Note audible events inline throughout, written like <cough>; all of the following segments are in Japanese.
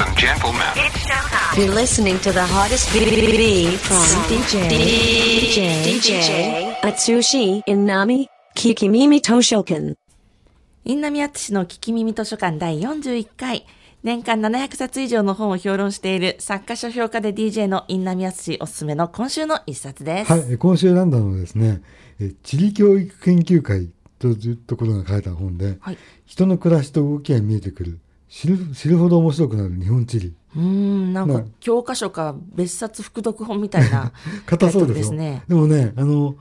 and gentlemen. You're listening to the hottest BBB from DJ DJ DJ Atsushi Inami Kikimimi Toshokan. インナミアツシの聞き耳図書館第41回。年間700冊以上の本を評論している作家書評家で DJ のインナミアツシおすすめの今週の一冊です。はい、え今週選んだのはですね、え地理教育研究会というところが書いた本で、はい人の暮らしと動きが見えてくる、知る知るほど面白くなる日本地理。うーん、なんかまあ教科書か別冊複読本みたいな <laughs> 硬そうですね。でもね、あの、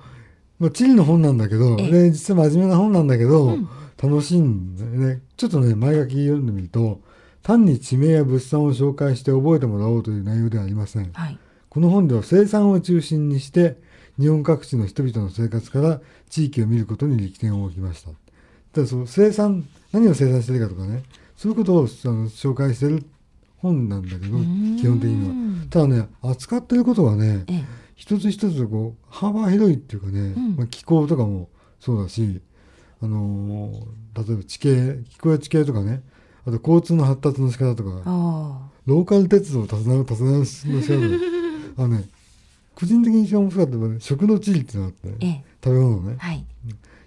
まあ、地理の本なんだけど、ええで実は真面目な本なんだけど、楽しいんだよね。ちょっとね、前書き読んでみると、単に地名や物産を紹介して覚えてもらおうという内容ではありません。はい。この本では生産を中心にして日本各地の人々の生活から地域を見ることに力点を置きました。でその生産何を生産してるかとかねそういうことをあの紹介してる本なんだけど基本的には。ただね扱ってることはねええ。一つ一つこう幅広いっていうかね、んまあ、気候とかもそうだし、あのー例えば地形気候や地形とかねあと交通の発達の仕方とかあローカル鉄道を訪ねる訪ねるの仕方 <laughs> あのね個人的に一番面白かったのは、ね、食の地理っていうのがあって、ね、え。食べ物ねはい。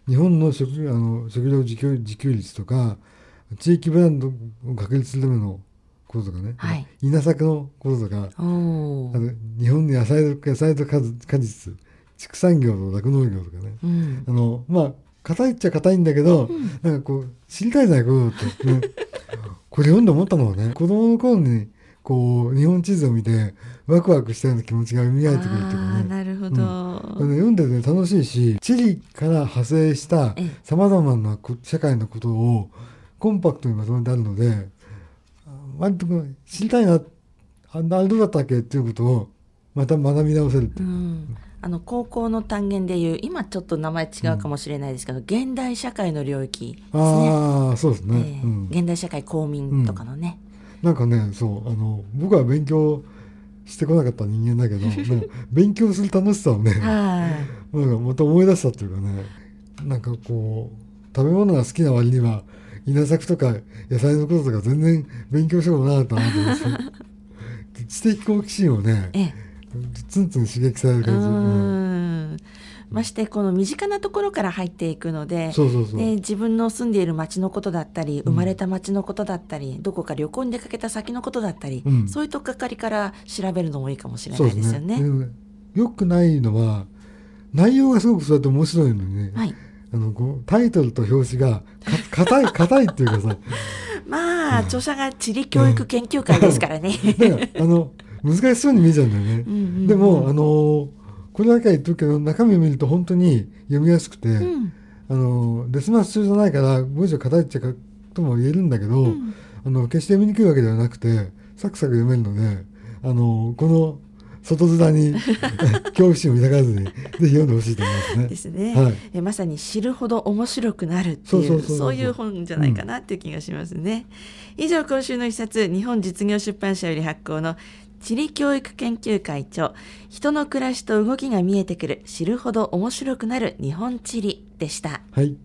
日本の食あの食料自給自給率とか地域ブランドを確立するためのこととかね、はい。稲作のこととか。あの日本の野菜と野菜と果実畜産業と酪農業とかね。うん。あのまあ硬いっちゃ硬いんだけど、なんかこう知りたいじゃないこういうのって、ね、<laughs> これ読んで思ったのはね子供の頃にこう日本地図を見てワクワクしたような気持ちが蘇ってくるっていうあかあ、ねなるほど。ね読んでて楽しいし地理から派生したええ。さまざまなこ社会のことをコンパクトにまとめてあるのであ割と知りたいなあんなどうだったっけっていうことをまた学び直せるっていうう、ん。あの高校の単元でいう今ちょっと名前違うかもしれないですけど、現代社会の領域ですね。ああそうですね、ええうん、現代社会公民とかのね。なんかねそうあの僕は勉強してこなかった人間だけど <laughs> 勉強する楽しさをねはい。なんかまた思い出したっていうかねなんかこう食べ物が好きな割には稲作とか野菜のこととか全然勉強したことなかったなと思って知的好奇心をね <laughs> ええ。ツンツン刺激されるう感じ、うん。ましてこの身近なところから入っていくのでそ自分の住んでいる町のことだったり生まれた町のことだったり、どこか旅行に出かけた先のことだったり、うん。そういうとっかかりから調べるのもいいかもしれないですよね。ね。よくないのは内容がすごくそうやって面白いのにね、はい、あのこうタイトルと表紙がか硬い <laughs> 硬いっていうかさ。まあ、著者が地理教育研究会ですからね。あの難しそうに見えちゃうんだよね。んうんうんでもあのこれだけは言っとくけど中身を見ると本当に読みやすくて、うん。あのデスマス中じゃないから文章硬いっちゃかとも言えるんだけど、あの決して読みにくいわけではなくてサクサク読めるのであのこの外面に <laughs> 恐怖心を抱かずにぜひ読んでほしいと思いますね。ですね、はい。えまさに知るほど面白くなるっていうそういう本じゃないかなっていう気がしますね、以上今週の一冊日本実業出版社より発行の地理教育研究会長人の暮らしと動きが見えてくる知るほど面白くなる日本地理でした。はい.